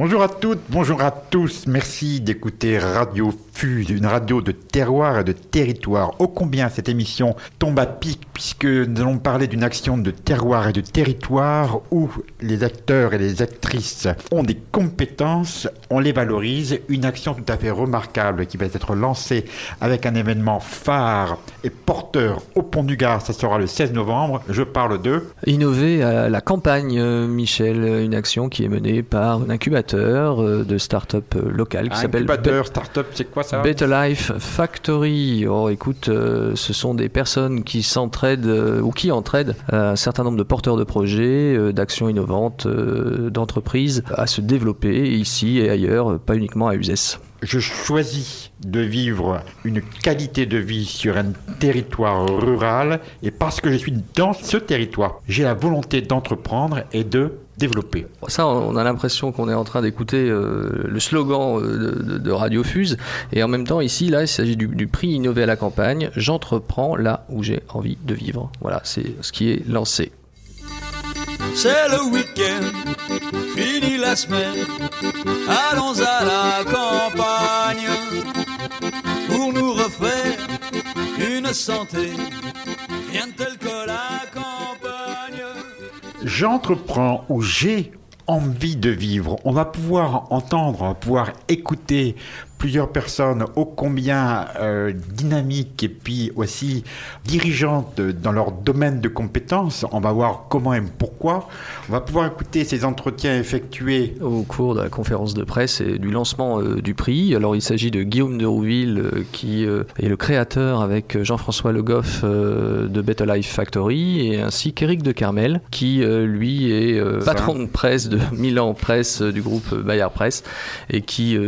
Bonjour à toutes, bonjour à tous. Merci d'écouter Radio Fuse, une radio de terroir et de territoire. Ô combien cette émission tombe à pic puisque nous allons parler d'une action de terroir et de territoire où les acteurs et les actrices ont des compétences, on les valorise. Une action tout à fait remarquable qui va être lancée avec un événement phare et porteur au Pont du Gard. Ça sera le 16 novembre. Je parle de Innover la campagne, Michel, une action qui est menée par un incubateur euh, de start-up euh, local qui s'appelle Incubateur, start-up, c'est quoi ça Better Life Factory. Oh, écoute, euh, ce sont des personnes qui s'entraident ou qui entraident un certain nombre de porteurs de projets, d'actions innovantes, d'entreprises à se développer ici et ailleurs, pas uniquement à Uzès je choisis de vivre une qualité de vie sur un territoire rural et parce que je suis dans ce territoire, j'ai la volonté d'entreprendre et de développer. Ça, on a l'impression qu'on est en train d'écouter euh, le slogan euh, de, Radio Fuse et en même temps ici, là, il s'agit du, du prix Innové à la campagne. J'entreprends là où j'ai envie de vivre. Voilà, c'est ce qui est lancé. C'est le week-end, fini la semaine, allons à la campagne pour nous refaire une santé, rien de tel que la campagne. J'entreprends ou j'ai envie de vivre. On va pouvoir entendre, on va pouvoir écouter plusieurs personnes ô combien euh, dynamiques et puis aussi dirigeantes dans leur domaine de compétences. On va voir comment et pourquoi. On va pouvoir écouter ces entretiens effectués au cours de la conférence de presse et du lancement euh, du prix. Alors il s'agit de Guillaume de Rouville euh, qui est le créateur avec Jean-François Le Goff de Better Life Factory et ainsi qu'Éric de Carmel qui lui est patron de presse de Milan Presse du groupe Bayard Presse et qui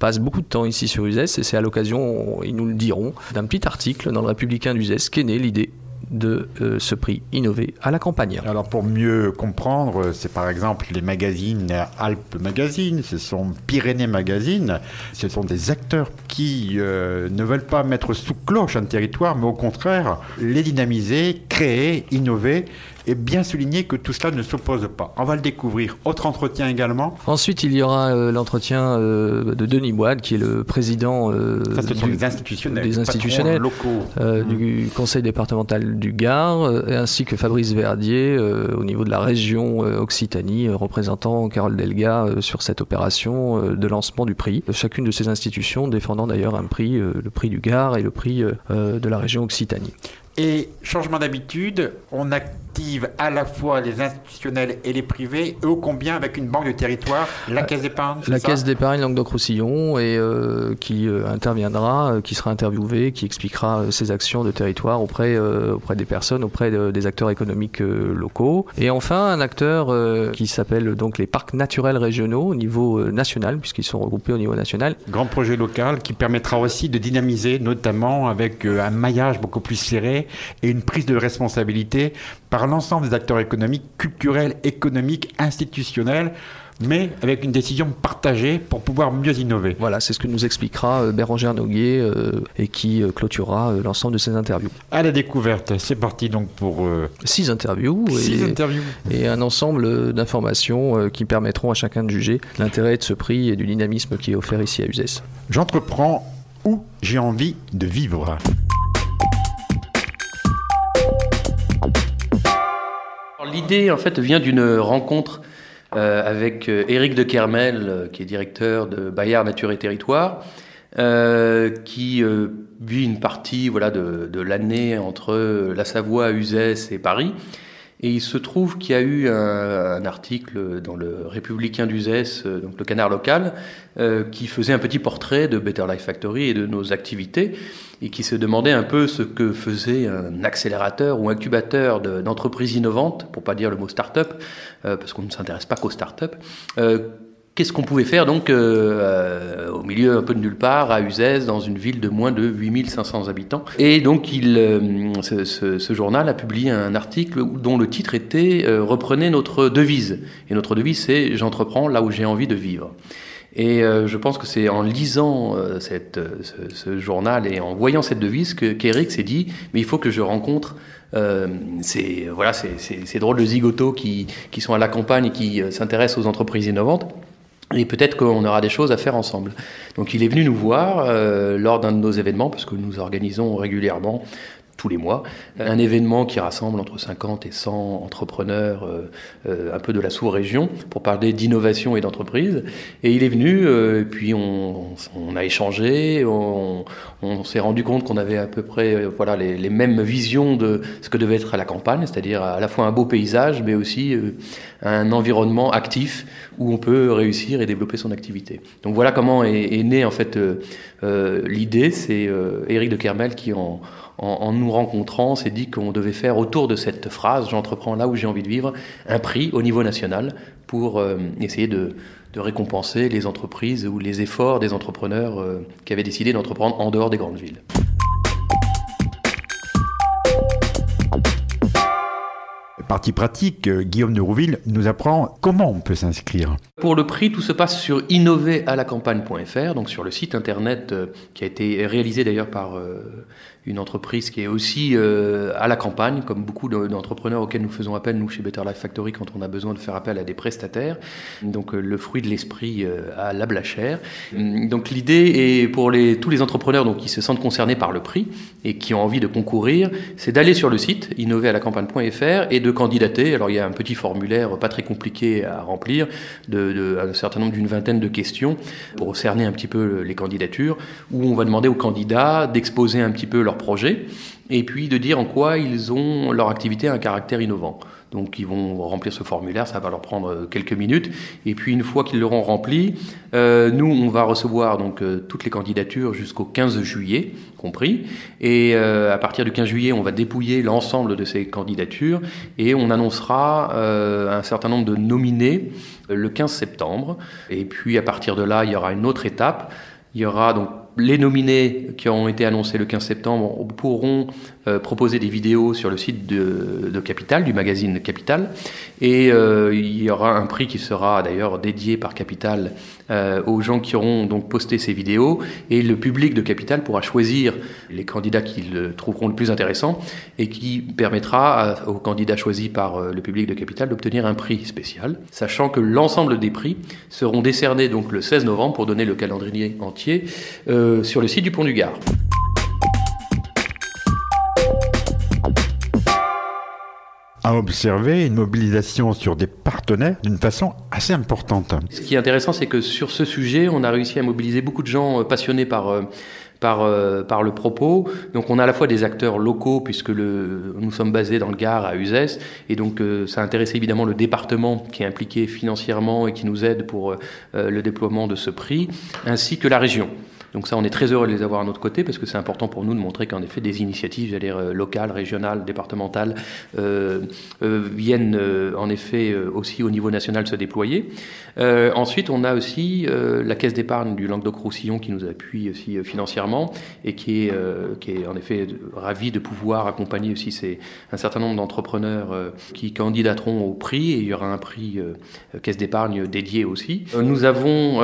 passe beaucoup temps ici sur Uzès et c'est à l'occasion, ils nous le diront, d'un petit article dans le Républicain d'Uzès qu'est née l'idée de euh, ce prix Innové à la campagne. Alors pour mieux comprendre, c'est par exemple les magazines Alpes Magazine, ce sont Pyrénées Magazine, ce sont des acteurs qui euh, ne veulent pas mettre sous cloche un territoire, mais au contraire les dynamiser, créer, innover et bien souligner que tout cela ne s'oppose pas. On va le découvrir. Autre entretien également. Ensuite, il y aura euh, l'entretien euh, de Denis Boide, qui est le président euh, des institutionnels, des institutionnels locaux. du mmh. conseil départemental du Gard, ainsi que Fabrice Verdier au niveau de la région Occitanie, représentant Carole Delga sur cette opération de lancement du prix. Chacune de ces institutions défendant d'ailleurs un prix, le prix du Gard et le prix de la région Occitanie. Et changement d'habitude, on active à la fois les institutionnels et les privés, eux combien avec une banque de territoire, la caisse d'épargne La caisse d'épargne Languedoc-Roussillon, et euh, qui euh, interviendra, euh, qui sera interviewé, qui expliquera ses actions de territoire auprès, auprès des personnes, auprès des acteurs économiques locaux. Et enfin, un acteur qui s'appelle donc les parcs naturels régionaux au niveau national, puisqu'ils sont regroupés au niveau national. Grand projet local qui permettra aussi de dynamiser, notamment avec un maillage beaucoup plus serré et une prise de responsabilité par l'ensemble des acteurs économiques, culturels, économiques, institutionnels mais avec une décision partagée pour pouvoir mieux innover. Voilà, c'est ce que nous expliquera euh, Bérangère Noguier euh, et qui euh, clôturera l'ensemble de ces interviews. À la découverte, c'est parti donc pour... Six interviews. Six et, interviews. Et un ensemble d'informations qui permettront à chacun de juger l'intérêt de ce prix et du dynamisme qui est offert ici à Uzès. J'entreprends où j'ai envie de vivre. L'idée, en fait, vient d'une rencontre euh, avec euh, Éric de Kermel, euh, qui est directeur de Bayard Nature et Territoire, qui vit une partie voilà, de, de l'année entre la Savoie, Uzès et Paris. Et il se trouve qu'il y a eu un, un, article dans le Républicain d'Uzès, donc le canard local, euh, qui faisait un petit portrait de Better Life Factory et de nos activités, et qui se demandait un peu ce que faisait un accélérateur ou incubateur d'entreprises innovantes, pour pas dire le mot start-up, euh, parce qu'on ne s'intéresse pas qu'aux start-up. Euh, Qu'est-ce qu'on pouvait faire donc euh, au milieu un peu de nulle part, à Uzès, dans une ville de moins de 8500 habitants Et donc il, euh, ce, journal a publié un article dont le titre était euh, Reprenez notre devise. Et notre devise c'est J'entreprends là où j'ai envie de vivre. Et euh, je pense que c'est en lisant euh, cette, ce, journal et en voyant cette devise qu'Eric s'est dit mais il faut que je rencontre euh, ces, voilà, drôles de zigotos qui, qui sont à la campagne et qui s'intéressent aux entreprises innovantes et peut-être qu'on aura des choses à faire ensemble. Donc il est venu nous voir euh, lors d'un de nos événements, parce que nous organisons régulièrement tous les mois, un événement qui rassemble entre 50 et 100 entrepreneurs euh, euh, un peu de la sous-région pour parler d'innovation et d'entreprise. Et il est venu, euh, et puis on, a échangé, on, s'est rendu compte qu'on avait à peu près voilà, les, mêmes visions de ce que devait être la campagne, c'est-à-dire à la fois un beau paysage, mais aussi un environnement actif où on peut réussir et développer son activité. Donc voilà comment est, est née en fait l'idée. C'est Éric de Kermel qui en en, nous rencontrant, s'est dit qu'on devait faire autour de cette phrase J'entreprends là où j'ai envie de vivre un prix au niveau national pour euh, essayer de, de, récompenser les entreprises ou les efforts des entrepreneurs euh, qui avaient décidé d'entreprendre en dehors des grandes villes. Partie pratique, euh, Guillaume de Rouville nous apprend comment on peut s'inscrire. Pour le prix, tout se passe sur innoveralacampagne.fr, donc sur le site internet qui a été réalisé d'ailleurs par une entreprise qui est aussi euh, à la campagne, comme beaucoup d'entrepreneurs auxquels nous faisons appel, nous, chez Better Life Factory, quand on a besoin de faire appel à des prestataires. Donc, euh, le fruit de l'esprit euh, à la blachère. Donc, l'idée est pour les, tous les entrepreneurs donc, qui se sentent concernés par le prix et qui ont envie de concourir, c'est d'aller sur le site innoveralacampagne.fr et de candidater. Alors, il y a un petit formulaire pas très compliqué à remplir, de un certain nombre d'une vingtaine de questions pour cerner un petit peu les candidatures, où on va demander aux candidats d'exposer un petit peu leur projet, et puis de dire en quoi ils ont leur activité un caractère innovant. Donc ils vont remplir ce formulaire, ça va leur prendre quelques minutes. Et puis une fois qu'ils l'auront rempli, euh, nous on va recevoir donc euh, toutes les candidatures jusqu'au 15 juillet compris. Et euh, à partir du 15 juillet, on va dépouiller l'ensemble de ces candidatures et on annoncera euh, un certain nombre de nominés le 15 septembre. Et puis à partir de là, il y aura une autre étape. Il y aura donc les nominés qui ont été annoncés le 15 septembre pourront euh, proposer des vidéos sur le site de, Capital, du magazine Capital. Et euh, il y aura un prix qui sera d'ailleurs dédié par Capital euh, aux gens qui auront donc posté ces vidéos. Et le public de Capital pourra choisir les candidats qu'ils trouveront le plus intéressant et qui permettra aux candidats choisis par le public de Capital d'obtenir un prix spécial, sachant que l'ensemble des prix seront décernés donc le 16 novembre pour donner le calendrier entier. Sur le site du Pont du Gard. À observer une mobilisation sur des partenaires d'une façon assez importante. Ce qui est intéressant, c'est que sur ce sujet, on a réussi à mobiliser beaucoup de gens euh, passionnés par, euh, par, par le propos. Donc on a à la fois des acteurs locaux, puisque le, nous sommes basés dans le Gard à Uzès, et donc ça intéresse évidemment le département qui est impliqué financièrement et qui nous aide pour le déploiement de ce prix, ainsi que la région. Donc ça, on est très heureux de les avoir à notre côté parce que c'est important pour nous de montrer qu'en effet des initiatives, j'allais dire euh, locales, régionales, départementales, euh, euh, viennent euh, en effet euh, aussi au niveau national se déployer. Ensuite, on a aussi la caisse d'épargne du Languedoc-Roussillon qui nous appuie aussi financièrement et qui est, qui est en effet ravi de pouvoir accompagner aussi ces, un certain nombre d'entrepreneurs qui candidateront au prix et il y aura un prix caisse d'épargne dédié aussi. Nous avons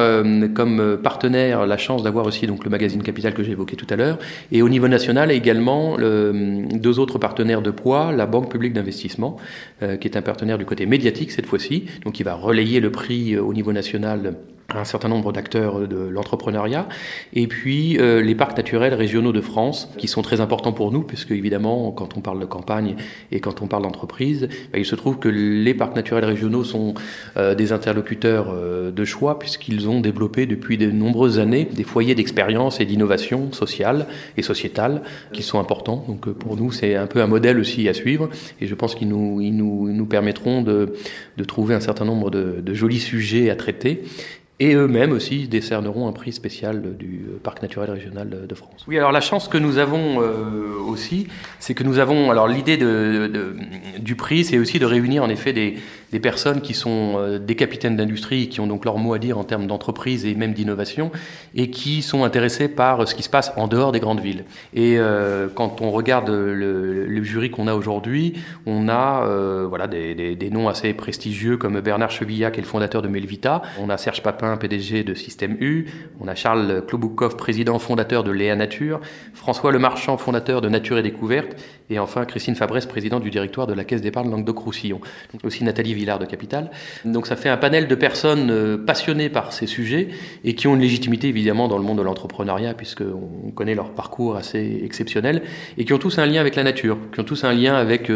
comme partenaire la chance d'avoir aussi donc le magazine Capital que j'ai évoqué tout à l'heure. Et au niveau national, également le, deux autres partenaires de poids, la Banque publique d'investissement, euh, qui est un partenaire du côté médiatique cette fois-ci, donc qui va relayer le prix euh, au niveau national un certain nombre d'acteurs de l'entrepreneuriat, et puis euh, les parcs naturels régionaux de France, qui sont très importants pour nous, puisque évidemment, quand on parle de campagne et quand on parle d'entreprise, bah, il se trouve que les parcs naturels régionaux sont euh, des interlocuteurs euh, de choix, puisqu'ils ont développé depuis de nombreuses années des foyers d'expérience et d'innovation sociale et sociétale qui sont importants. Donc pour nous, c'est un peu un modèle aussi à suivre, et je pense qu'ils nous, ils nous, nous permettront de, de trouver un certain nombre de, de jolis sujets à traiter et eux-mêmes aussi décerneront un prix spécial du Parc naturel régional de France. Oui, alors la chance que nous avons euh, aussi, c'est que nous avons, alors l'idée de, de, du prix, c'est aussi de réunir en effet des, des personnes qui sont euh, des capitaines d'industrie, qui ont donc leur mot à dire en termes d'entreprise et même d'innovation, et qui sont intéressés par ce qui se passe en dehors des grandes villes. Et euh, quand on regarde le, jury qu'on a aujourd'hui, on a euh, voilà des, noms assez prestigieux comme Bernard Chevillac, qui est le fondateur de Melvita, on a Serge Papin, PDG de Système U, on a Charles Kloboukov, président fondateur de Léa Nature, François Lemarchand, fondateur de Nature et Découverte, et enfin Christine Fabresse, président du directoire de la Caisse d'épargne Languedoc-Roussillon. Aussi Nathalie Villard de Capital. Donc ça fait un panel de personnes passionnées par ces sujets et qui ont une légitimité évidemment dans le monde de l'entrepreneuriat puisqu'on connaît leur parcours assez exceptionnel et qui ont tous un lien avec la nature, qui ont tous un lien avec,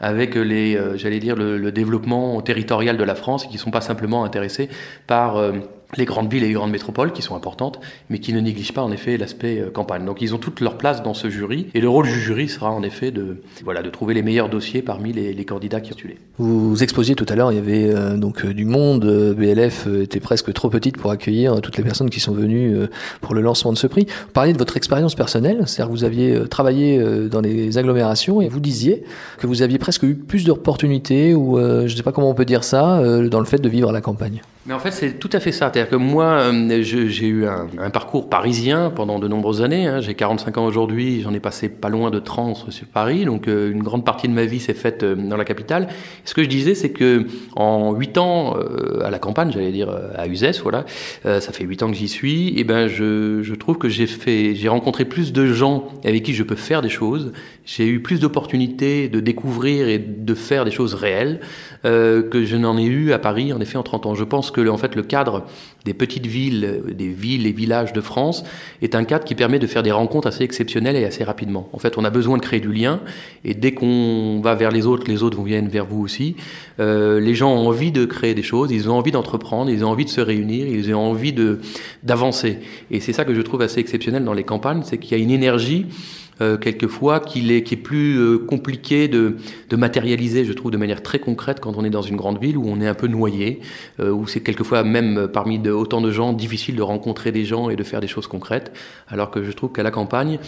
avec les, j'allais dire, le, développement territorial de la France et qui ne sont pas simplement intéressés par les grandes villes et les grandes métropoles qui sont importantes, mais qui ne négligent pas en effet l'aspect euh, campagne. Donc ils ont toute leur place dans ce jury, et le rôle du jury sera en effet de, voilà, de trouver les meilleurs dossiers parmi les, candidats qui tué. Vous exposiez tout à l'heure, il y avait euh, donc euh, du monde, BLF était presque trop petite pour accueillir toutes les personnes qui sont venues pour le lancement de ce prix. Vous parliez de votre expérience personnelle, c'est-à-dire que vous aviez travaillé dans les agglomérations et vous disiez que vous aviez presque eu plus d'opportunités, ou je ne sais pas comment on peut dire ça, dans le fait de vivre à la campagne. Mais en fait, c'est tout à fait ça. C'est-à-dire que moi, euh, j'ai eu un, parcours parisien pendant de nombreuses années. Hein. J'ai 45 ans aujourd'hui, j'en ai passé pas loin de 30 sur Paris. Donc, euh, une grande partie de ma vie s'est faite euh, dans la capitale. ce que je disais, c'est que en 8 ans à la campagne, j'allais dire à Uzès, voilà, ça fait 8 ans que j'y suis. Et ben, je, je trouve que j'ai rencontré plus de gens avec qui je peux faire des choses. J'ai eu plus d'opportunités de découvrir et de faire des choses réelles que je n'en ai eu à Paris, en effet, en 30 ans. Je pense que en fait le cadre des petites villes, des villes et villages de France est un cadre qui permet de faire des rencontres assez exceptionnelles et assez rapidement. En fait, on a besoin de créer du lien et dès qu'on va vers les autres, les autres viennent vers vous aussi. Euh, les gens ont envie de créer des choses, ils ont envie d'entreprendre, ils ont envie de se réunir, ils ont envie de d'avancer. Et c'est ça que je trouve assez exceptionnel dans les campagnes, c'est qu'il y a une énergie euh, quelquefois qu'il est, qui est plus euh, compliqué de, de, matérialiser, je trouve, de manière très concrète quand on est dans une grande ville où on est un peu noyé, euh, où c'est quelquefois même parmi de, autant de gens difficile de rencontrer des gens et de faire des choses concrètes, alors que je trouve qu'à la campagne,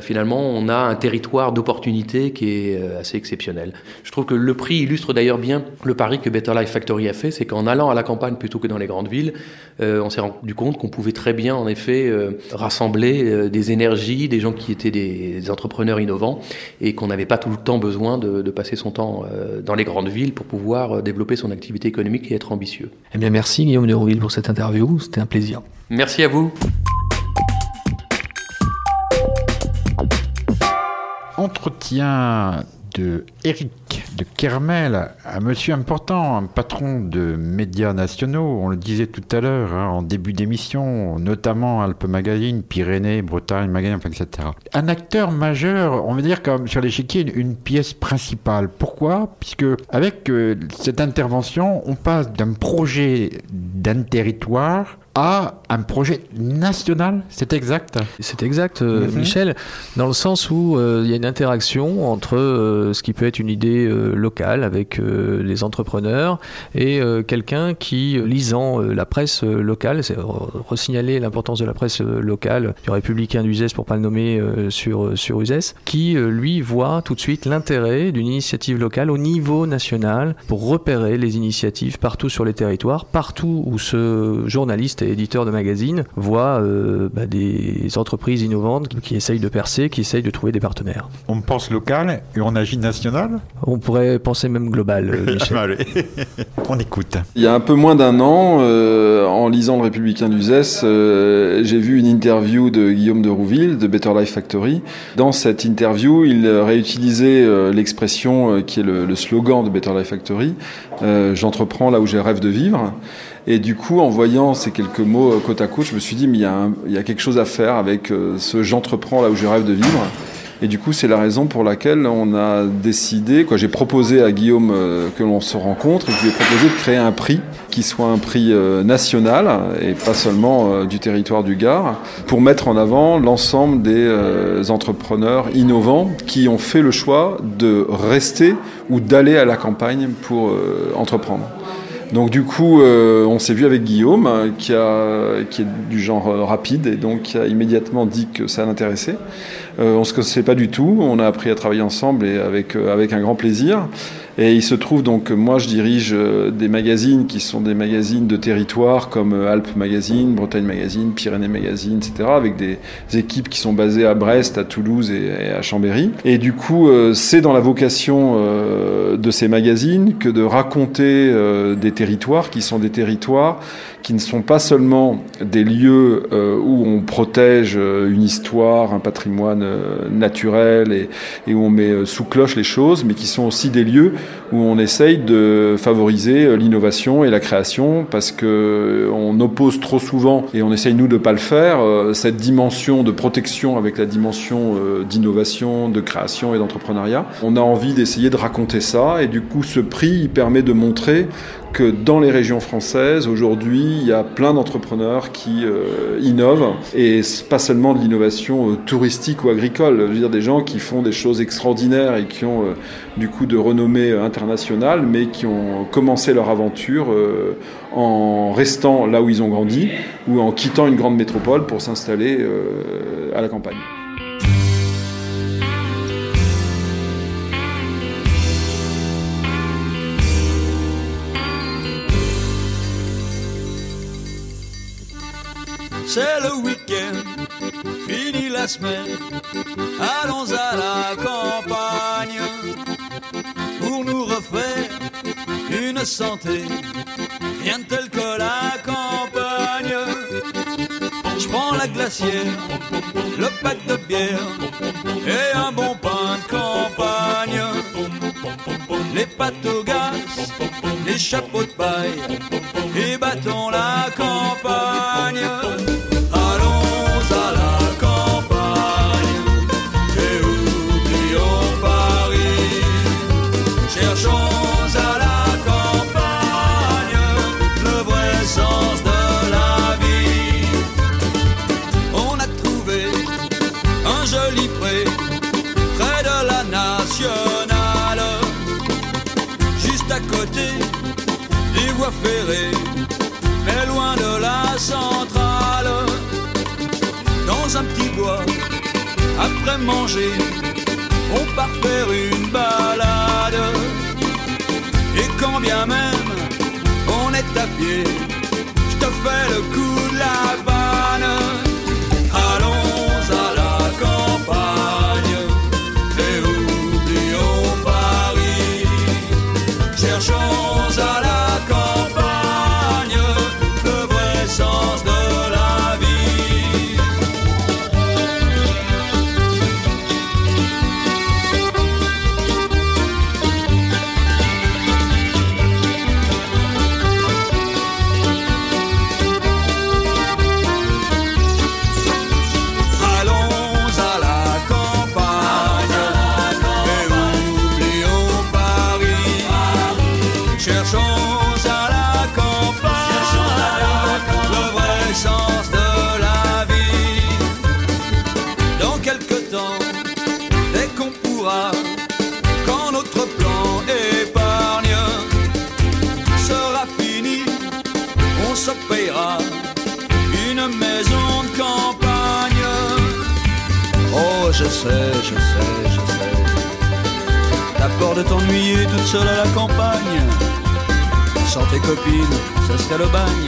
finalement, on a un territoire d'opportunités qui est assez exceptionnel. Je trouve que le prix illustre d'ailleurs bien le pari que Better Life Factory a fait, c'est qu'en allant à la campagne plutôt que dans les grandes villes, on s'est rendu compte qu'on pouvait très bien, en effet, rassembler des énergies, des gens qui étaient des des entrepreneurs innovants et qu'on n'avait pas tout le temps besoin de, passer son temps euh, dans les grandes villes pour pouvoir euh, développer son activité économique et être ambitieux. Eh bien, merci Guillaume de Rouville pour cette interview. C'était un plaisir. Merci à vous. Entretien de Eric de Kermel, un monsieur important, un patron de médias nationaux, on le disait tout à l'heure hein, en début d'émission, notamment Alpes Magazine, Pyrénées, Bretagne Magazine, etc. Un acteur majeur, on va dire comme sur l'échiquier, une, une pièce principale. Pourquoi? Puisque avec euh, cette intervention, on passe d'un projet d'un territoire à un projet national, c'est exact C'est exact, euh, mhm. Michel, dans le sens où euh, il y a une interaction entre euh, ce qui peut être une idée locale avec les entrepreneurs et quelqu'un qui, lisant la presse locale, c'est resignaler l'importance de la presse locale, du républicain d'Uzès pour pas le nommer sur, sur Uzès, qui lui voit tout de suite l'intérêt d'une initiative locale au niveau national pour repérer les initiatives partout sur les territoires, partout où ce journaliste éditeurs de magazines voient euh, bah, des entreprises innovantes qui essayent de percer, qui essayent de trouver des partenaires. On pense local et on agit national? On pourrait penser même global, euh, Michel. on écoute. Il y a un peu moins d'un an, euh, en lisant Le Républicain d'Uzès, j'ai vu une interview de Guillaume de Rouville de Better Life Factory. Dans cette interview, il réutilisait l'expression qui est le, le, slogan de Better Life Factory, J'entreprends là où j'ai rêve de vivre. Et du coup, en voyant ces quelques mots euh, côte à côte, je me suis dit, mais il y, a il y a quelque chose à faire avec euh, ce j'entreprends là où je rêve de vivre. Et du coup, c'est la raison pour laquelle on a décidé, quoi, j'ai proposé à Guillaume euh, que l'on se rencontre et je lui ai proposé de créer un prix qui soit un prix national et pas seulement du territoire du Gard, pour mettre en avant l'ensemble des entrepreneurs innovants qui ont fait le choix de rester ou d'aller à la campagne pour entreprendre. Donc du coup, euh, on s'est vu avec Guillaume, qui, a, qui est du genre euh, rapide, et donc qui a immédiatement dit que ça l'intéressait. Euh, on se connaissait pas du tout, on a appris à travailler ensemble et avec, avec un grand plaisir. Et il se trouve donc, moi je dirige euh, des magazines qui sont des magazines de territoire comme euh, Alpes Magazine, Bretagne Magazine, Pyrénées Magazine, etc. avec des équipes qui sont basées à Brest, à Toulouse et à Chambéry. Et du coup, euh, c'est dans la vocation de ces magazines que de raconter des territoires qui sont des territoires qui ne sont pas seulement des lieux où on protège une histoire, un patrimoine naturel et, et où on met sous cloche les choses, mais qui sont aussi des lieux où on essaye de favoriser l'innovation et la création parce que on oppose trop souvent et on essaye nous de pas le faire cette dimension de protection avec la dimension d'innovation, de création et d'entrepreneuriat. On a envie d'essayer de raconter ça et du coup ce prix permet de montrer dans les régions françaises, aujourd'hui, il y a plein d'entrepreneurs qui euh, innovent, et pas seulement de l'innovation euh, touristique ou agricole, je veux dire des gens qui font des choses extraordinaires et qui ont euh, du coup de renommée internationale, mais qui ont commencé leur aventure en restant là où ils ont grandi, ou en quittant une grande métropole pour s'installer à la campagne. C'est le week-end, fini la semaine, allons à la campagne pour nous refaire une santé, rien de tel que la campagne. Je prends la glacière, le pack de bière et un bon pain de campagne. Les gaz, les chapeaux de paille et bâtons la campagne. Ça serait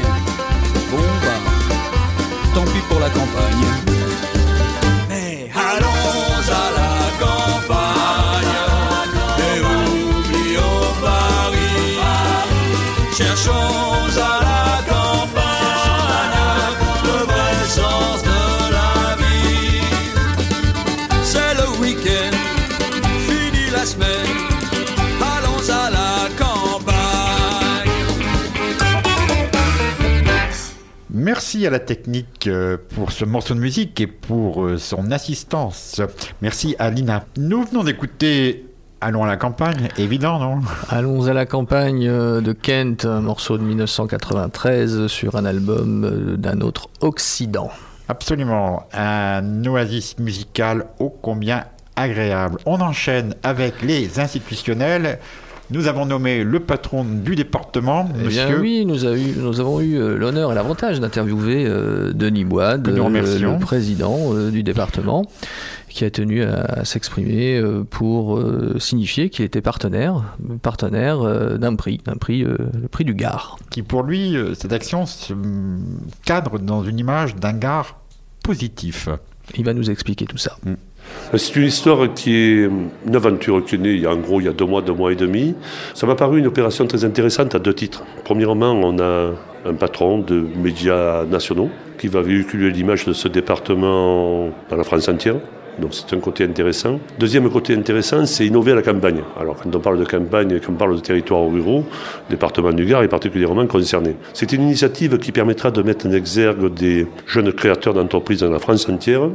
Merci à la technique euh, pour ce morceau de musique et pour euh, son assistance. Merci à Lina. Nous venons d'écouter Allons à la campagne, évident, non? Allons à la campagne euh, de Kent, un morceau de 1993 sur un album d'un autre Occident. Absolument, un oasis musical ô combien agréable. On enchaîne avec les institutionnels. Nous avons nommé le patron du département, eh monsieur. oui, nous, nous, avons eu euh, l'honneur et l'avantage d'interviewer euh, Denis Boide, euh, le président du département, qui a tenu à, s'exprimer pour signifier qu'il était partenaire, partenaire d'un prix, d'un prix, le prix du Gard. Qui pour lui, cette action se cadre dans une image d'un Gard positif. Il va nous expliquer tout ça. Mm. C'est une histoire qui est une aventure qui est née en gros il y a deux mois, deux mois et demi. Ça m'a paru une opération très intéressante à deux titres. Premièrement, on a un patron de médias nationaux qui va véhiculer l'image de ce département dans la France entière. Donc c'est un côté intéressant. Deuxième côté intéressant, c'est innover à la campagne. Alors quand on parle de campagne, quand on parle de territoires ruraux, le département du Gard est particulièrement concerné. C'est une initiative qui permettra de mettre en exergue des jeunes créateurs d'entreprises dans la France entière.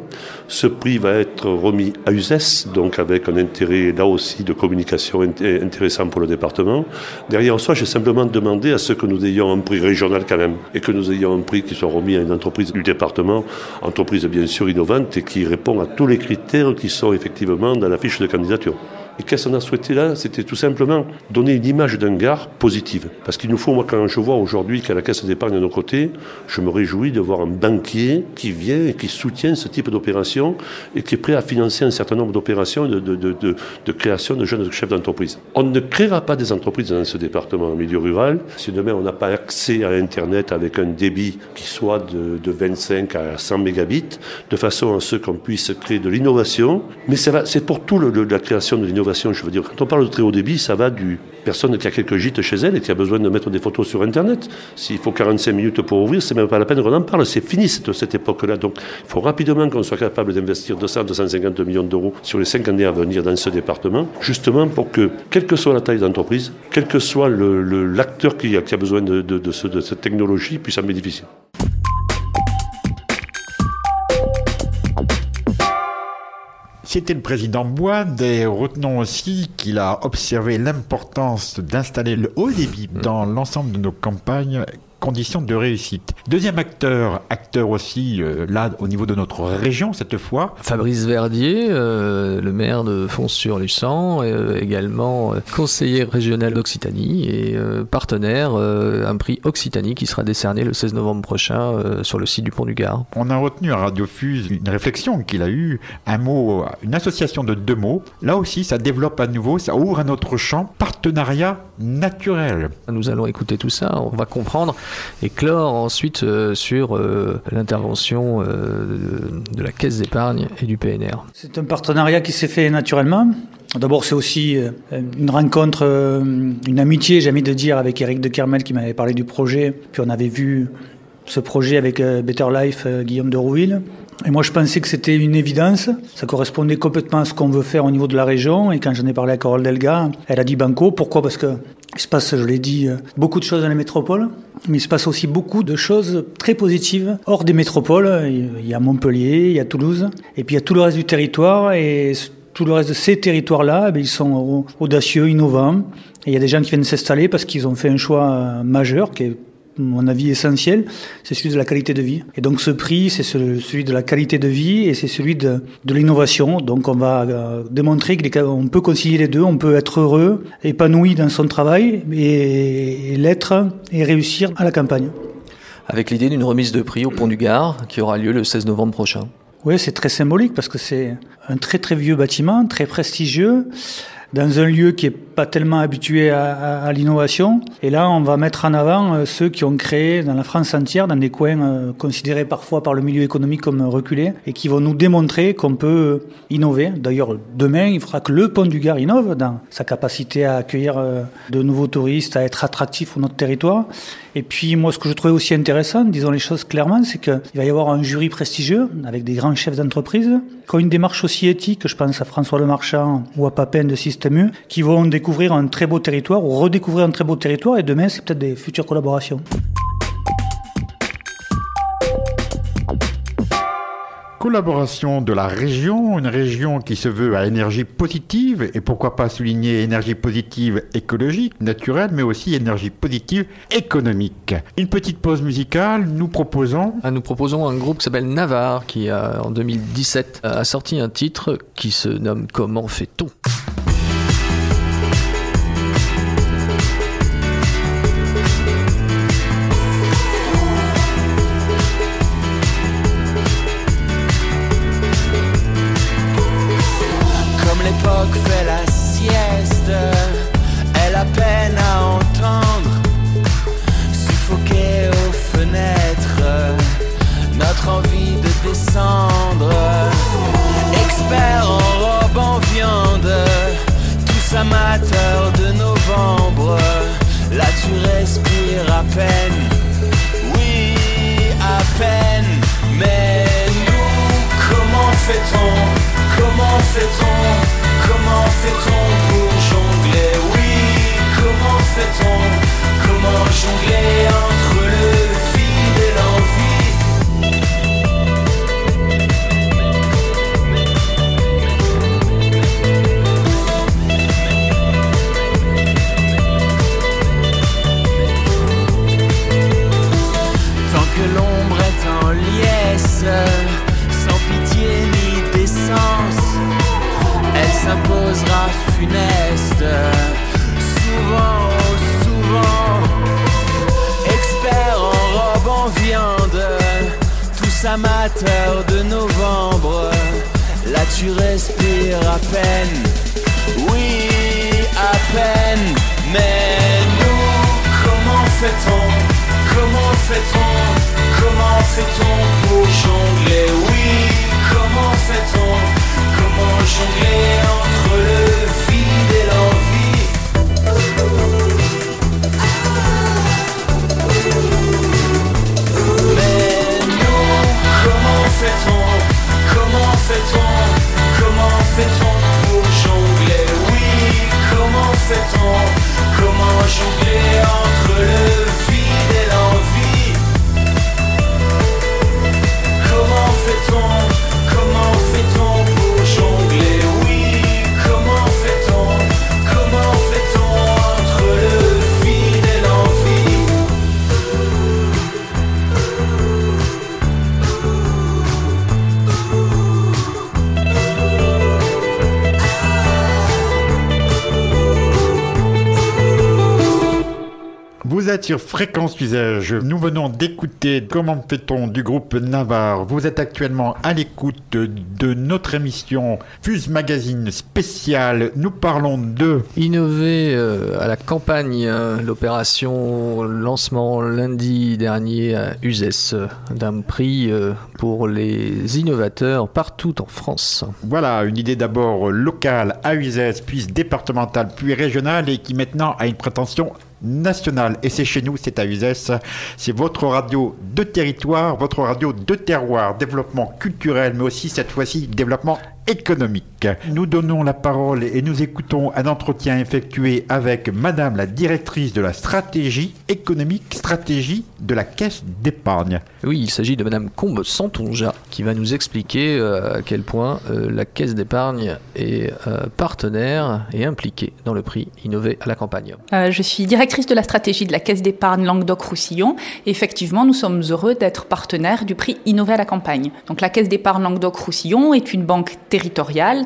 Ce prix va être remis à USES, donc avec un intérêt là aussi de communication intéressant pour le département. Derrière soi, j'ai simplement demandé à ce que nous ayons un prix régional quand même et que nous ayons un prix qui soit remis à une entreprise du département, entreprise bien sûr innovante et qui répond à tous les critères qui sont effectivement dans la fiche de candidature. Et qu'est-ce qu'on a souhaité là? C'était tout simplement donner une image d'un gare positive. Parce qu'il nous faut, moi, quand je vois aujourd'hui qu'à la caisse d'épargne à nos côtés, je me réjouis de voir un banquier qui vient et qui soutient ce type d'opération et qui est prêt à financer un certain nombre d'opérations de, de, de, de, création de jeunes chefs d'entreprise. On ne créera pas des entreprises dans ce département en milieu rural si demain on n'a pas accès à Internet avec un débit qui soit de, 25 à 100 mégabits, de façon à ce qu'on puisse créer de l'innovation. Mais c'est pour tout la création de l'innovation quand on parle de très haut débit, ça va du personne qui a quelques gîtes chez elle et qui a besoin de mettre des photos sur Internet. S'il faut 45 minutes pour ouvrir, c'est même pas la peine qu'on en parle. C'est fini cette, cette époque-là. Donc, il faut rapidement qu'on soit capable d'investir 200, 250 millions d'euros sur les 5 années à venir dans ce département, justement pour que, quelle que soit la taille d'entreprise, quel que soit l'acteur qui, a, qui a besoin de, de cette technologie, puisse en bénéficier. C'était le président Boine et retenons aussi qu'il a observé l'importance d'installer le haut débit mmh. dans l'ensemble de nos campagnes conditions de réussite. Deuxième acteur, acteur aussi euh, là au niveau de notre région cette fois. Fabrice Verdier, euh, le maire de Fons-sur-Luçan, euh, également conseiller régional d'Occitanie et partenaire, un prix Occitanie qui sera décerné le 16 novembre prochain sur le site du Pont du Gard. On a retenu à Radio Fuse une réflexion qu'il a eue, un mot, une association de deux mots. Là aussi, ça développe à nouveau, ça ouvre un autre champ, partenariat naturel. Nous allons écouter tout ça, on va comprendre et clore ensuite euh, sur euh, l'intervention euh, de la Caisse d'épargne et du PNR. C'est un partenariat qui s'est fait naturellement. D'abord, c'est aussi une rencontre, une amitié, j'ai envie de dire, avec Eric de Kermel qui m'avait parlé du projet. Puis on avait vu ce projet avec Better Life, Guillaume de Rouville. Et moi, je pensais que c'était une évidence. Ça correspondait complètement à ce qu'on veut faire au niveau de la région. Et quand j'en ai parlé à Carole Delga, elle a dit banco. Pourquoi? Parce que il se passe, je l'ai dit, beaucoup de choses dans les métropoles. Mais il se passe aussi beaucoup de choses très positives hors des métropoles. Il y a Montpellier, il y a Toulouse. Et puis il y a tout le reste du territoire. Et tout le reste de ces territoires-là, eh ils sont audacieux, innovants. Et il y a des gens qui viennent s'installer parce qu'ils ont fait un choix majeur qui est mon avis essentiel, c'est celui de la qualité de vie. Et donc ce prix, c'est celui de la qualité de vie et c'est celui de, de l'innovation. Donc on va euh, démontrer qu'on peut concilier les deux, on peut être heureux, épanoui dans son travail et, l'être et réussir à la campagne. Avec l'idée d'une remise de prix au Pont du Gard qui aura lieu le 16 novembre prochain. Oui, c'est très symbolique parce que c'est un très très vieux bâtiment, très prestigieux dans un lieu qui est pas tellement habitué à, l'innovation. Et là, on va mettre en avant euh, ceux qui ont créé dans la France entière, dans des coins euh, considérés parfois par le milieu économique comme reculés, et qui vont nous démontrer qu'on peut innover. D'ailleurs, demain, il faudra que le pont du Gard innove dans sa capacité à accueillir euh, de nouveaux touristes, à être attractif pour notre territoire. Et puis, moi, ce que je trouvais aussi intéressant, disons les choses clairement, c'est qu'il va y avoir un jury prestigieux avec des grands chefs d'entreprise qui ont une démarche aussi éthique, je pense à François Lemarchand ou à Papin de Système U, qui vont découvrir un très beau territoire ou redécouvrir un très beau territoire et demain, c'est peut-être des futures collaborations. collaboration de la région, une région qui se veut à énergie positive, et pourquoi pas souligner énergie positive écologique, naturelle, mais aussi énergie positive économique. Une petite pause musicale, nous proposons... Ah, nous proposons un groupe qui s'appelle Navarre, qui a, en 2017 a sorti un titre qui se nomme Comment fait-on? Sur Fréquence Usage. Nous venons d'écouter Comment fait-on du groupe Navarre. Vous êtes actuellement à l'écoute de notre émission Fuse Magazine spéciale. Nous parlons de Innover euh, à la campagne, euh, l'opération lancement lundi dernier à Uzès d'un prix euh, pour les innovateurs partout en France. Voilà, une idée d'abord locale à Uzès, puis départementale, puis régionale et qui maintenant a une prétention nationale. Et c'est chez nous, c'est à Uzès. C'est votre radio de territoire, votre radio de terroir, développement culturel, mais aussi cette fois-ci développement économique. Nous donnons la parole et nous écoutons un entretien effectué avec Madame la directrice de la stratégie économique, stratégie de la caisse d'épargne. Oui, il s'agit de Madame Combe Santonja qui va nous expliquer euh, à quel point euh, la caisse d'épargne est euh, partenaire et impliquée dans le prix Innover à la campagne. Euh, je suis directrice de la stratégie de la Caisse d'épargne Languedoc-Roussillon. Et Effectivement, nous sommes heureux d'être partenaire du prix Innover à la campagne. Donc la Caisse d'épargne Languedoc-Roussillon est une banque territoriale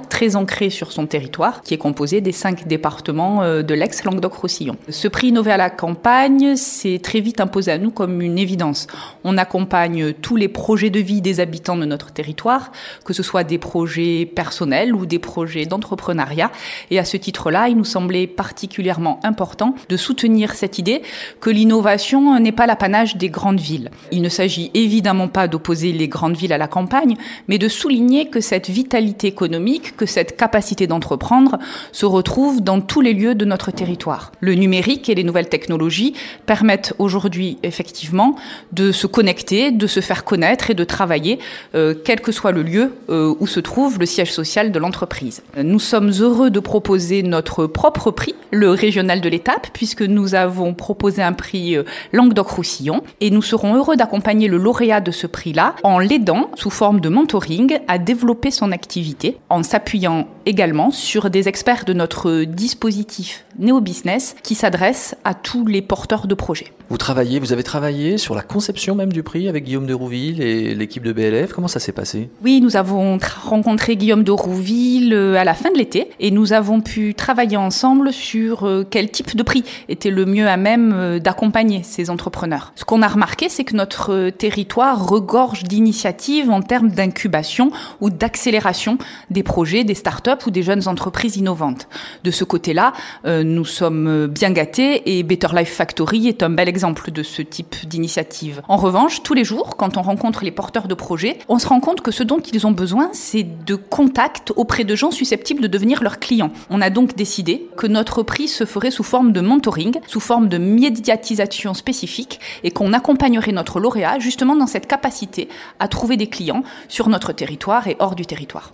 très ancrée sur son territoire, qui est composée des cinq départements euh, de l'ex-Languedoc-Roussillon. Ce prix Innover à la campagne s'est très vite imposé à nous comme une évidence. On accompagne tous les projets de vie des habitants de notre territoire, que ce soit des projets personnels ou des projets d'entrepreneuriat. Et à ce titre-là, il nous semblait particulièrement important de soutenir cette idée que l'innovation n'est pas l'apanage des grandes villes. Il ne s'agit évidemment pas d'opposer les grandes villes à la campagne, mais de souligner que cette vitalité économique, que cette capacité d'entreprendre se retrouve dans tous les lieux de notre territoire. Le numérique et les nouvelles technologies permettent aujourd'hui effectivement de se connecter, de se faire connaître et de travailler, euh, quel que soit le lieu euh, où se trouve le siège social de l'entreprise. Nous sommes heureux de proposer notre propre prix, le régional de l'étape, puisque nous avons proposé un prix euh, Languedoc-Roussillon et nous serons heureux d'accompagner le lauréat de ce prix-là en l'aidant sous forme de mentoring à développer son activité en s'appuyant également sur des experts de notre dispositif Néo Business qui s'adresse à tous les porteurs de projets. Vous travaillez, vous avez travaillé sur la conception même du prix avec Guillaume de Rouville et l'équipe de BLF. Comment ça s'est passé? Oui, nous avons rencontré Guillaume de Rouville euh, à la fin de l'été et nous avons pu travailler ensemble sur euh, quel type de prix était le mieux à même euh, d'accompagner ces entrepreneurs. Ce qu'on a remarqué, c'est que notre territoire regorge d'initiatives en termes d'incubation ou d'accélération des projets, des startups ou des jeunes entreprises innovantes. De ce côté-là, euh, nous sommes bien gâtés et Better Life Factory est un bel exemple de ce type d'initiative. En revanche, tous les jours, quand on rencontre les porteurs de projets, on se rend compte que ce dont ils ont besoin, c'est de contact auprès de gens susceptibles de devenir leurs clients. On a donc décidé que notre prix se ferait sous forme de mentoring, sous forme de médiatisation spécifique et qu'on accompagnerait notre lauréat justement dans cette capacité à trouver des clients sur notre territoire et hors du territoire.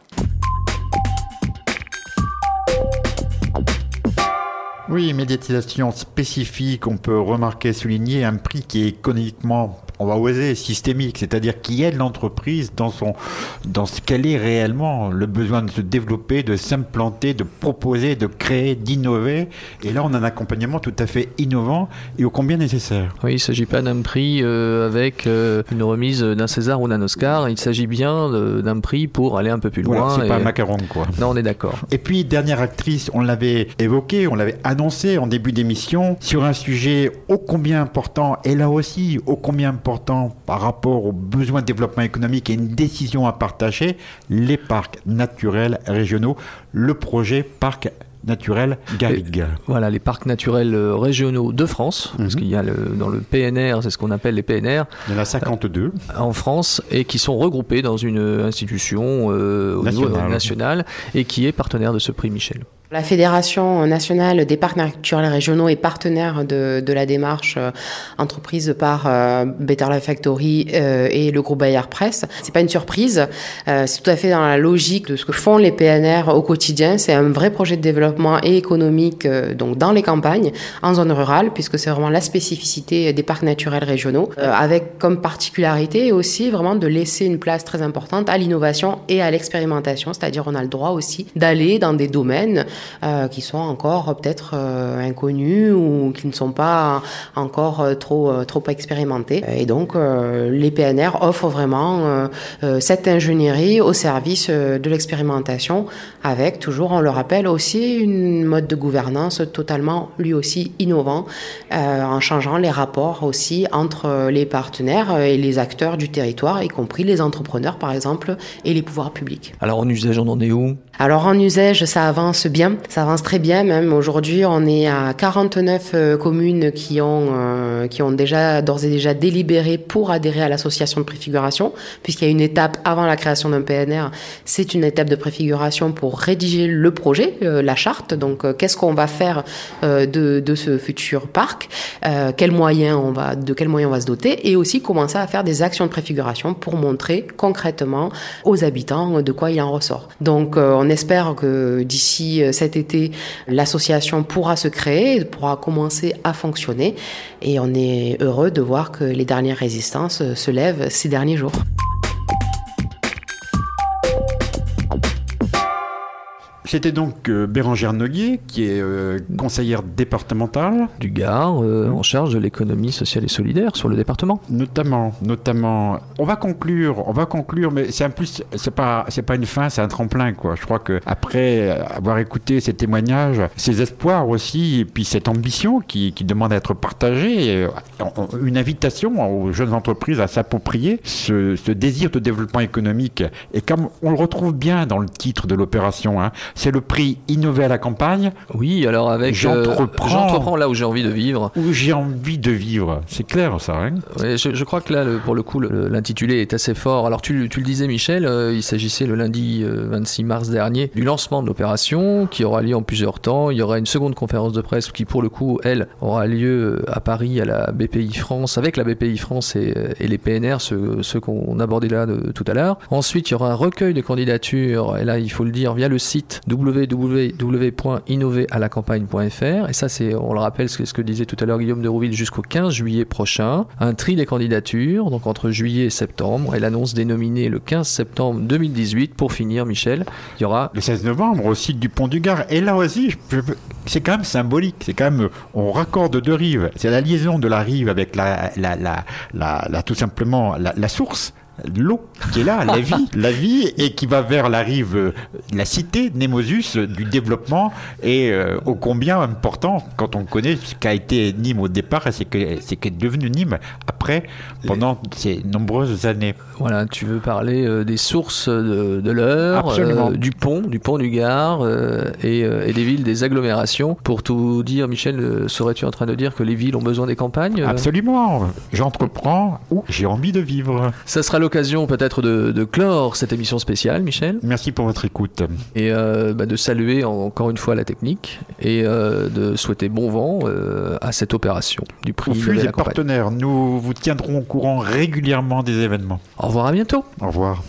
Oui, médiatisation spécifique, on peut remarquer, souligner un prix qui est économiquement on va oser, systémique, c'est-à-dire qui aide l'entreprise dans, son, dans ce qu'elle est réellement, le besoin de se développer, de s'implanter, de proposer, de créer, d'innover. Et là, on a un accompagnement tout à fait innovant et ô combien nécessaire. Oui, il ne s'agit pas d'un prix euh, avec euh, une remise d'un César ou d'un Oscar, il s'agit bien d'un prix pour aller un peu plus loin. c'est pas un macaron, quoi. Non, on est d'accord. Et puis, dernière actrice, on l'avait évoqué, on l'avait annoncé en début d'émission, sur un sujet ô combien important, et là aussi, ô combien important par rapport aux besoins de développement économique et une décision à partager, les parcs naturels régionaux, le projet parc naturel Garrigue. Voilà, les parcs naturels euh, régionaux de France, parce mhm. qu'il y a le, dans le PNR, c'est ce qu'on appelle les PNR. Il y en a 52. Euh, en France, et qui sont regroupés dans une institution euh, au niveau national, et qui est partenaire de ce prix Michel. La Fédération nationale des parcs naturels régionaux est partenaire de, de la démarche euh, entreprise par euh, Better Life Factory euh, et le groupe Bayer Press. C'est pas une surprise, c'est tout à fait dans la logique de ce que font les PNR au quotidien. C'est un vrai projet de développement et économique donc dans les campagnes, en zone rurale, puisque c'est vraiment la spécificité des parcs naturels régionaux, avec comme particularité aussi vraiment de laisser une place très importante à l'innovation et à l'expérimentation, c'est-à-dire on a le droit aussi d'aller dans des domaines euh, qui sont encore peut-être euh, inconnus ou qui ne sont pas encore euh, trop trop expérimentés. Et donc les PNR offrent vraiment cette ingénierie au service de l'expérimentation, avec toujours, on le rappelle aussi, une mode de gouvernance totalement lui aussi innovant, en changeant les rapports aussi entre les partenaires et les acteurs du territoire, y compris les entrepreneurs par exemple et les pouvoirs publics. Alors en usage, on en est où? Alors en usage, ça avance bien ça avance très bien même. Aujourd'hui, on est à 49 euh, communes qui ont, euh, qui ont déjà, d'ores et déjà délibéré pour adhérer à l'association de préfiguration, puisqu'il y a une étape avant la création d'un PNR. C'est une étape de préfiguration pour rédiger le projet, euh, la charte. Donc, qu'est-ce qu'on va faire de, de ce futur parc Quels moyens on va, de quels moyens on va se doter Et aussi commencer à faire des actions de préfiguration pour montrer concrètement aux habitants de quoi il en ressort. Donc, on espère que d'ici cet été, l'association pourra se créer, pourra commencer à fonctionner. Et on est heureux de voir que les dernières résistances se lèvent ces derniers jours. C'était donc euh, Bérangère Noguier, qui est euh, conseillère départementale. Du Gard, euh, en charge de l'économie sociale et solidaire sur le département. Notamment, notamment. On va conclure, on va conclure, mais c'est un plus, c'est pas, c'est pas une fin, c'est un tremplin, quoi. Je crois que après avoir écouté ces témoignages, ces espoirs aussi, et puis cette ambition qui, qui demande à être partagée, une invitation aux jeunes entreprises à s'approprier ce, ce, désir de développement économique. Et comme on le retrouve bien dans le titre de l'opération, hein, c'est le prix Innover à la campagne. Oui, alors avec euh, j'entreprends, là où j'ai envie de vivre. Où j'ai envie de vivre, c'est clair ça. Hein je, crois que là, pour le coup, l'intitulé est assez fort. Alors tu, le disais, Michel, euh, il s'agissait le lundi 26 euh, mars dernier du lancement de l'opération qui aura lieu en plusieurs temps. Il y aura une seconde conférence de presse qui, pour le coup, elle, aura lieu à Paris à la BPI France avec la BPI France et, les PNR, ceux, qu'on abordait là tout à l'heure. Ensuite, il y aura un recueil de candidatures et là, il faut le dire, via le site www.innoveralacampagne.fr. Et ça, c'est, on le rappelle, ce que, ce que disait tout à l'heure Guillaume de Rouville, jusqu'au 15 juillet prochain. Un tri des candidatures, donc entre juillet et septembre. Et l'annonce dénominée le 15 septembre 2018. Pour finir, Michel, il y aura. Le 16 novembre au site du Pont du Gard. Et là aussi, c'est quand même symbolique. C'est quand même, on raccorde deux rives. C'est la liaison de la rive avec la, la, la, la tout simplement la source l'eau qui est là, la vie, la vie, et qui va vers la rive, euh, la cité, Némosus, du développement, et euh, ô combien important quand on connaît ce qu'a été Nîmes au départ, et c'est qu'est devenu Nîmes après, pendant ces nombreuses années. Voilà, tu veux parler euh, des sources de, de l'heure, du pont, du pont du Gard, et, et, des villes, des agglomérations. Pour tout dire, Michel, serais-tu en train de dire que les villes ont besoin des campagnes? Absolument, j'entreprends où j'ai envie de vivre. Ça sera l'occasion peut-être de, clore cette émission spéciale, Michel. Merci pour votre écoute. Et euh, bah, de saluer encore une fois la technique et euh, de souhaiter bon vent euh, à cette opération du prix de la partenaires, nous vous tiendrons au courant régulièrement des événements. Au revoir, à bientôt. Au revoir.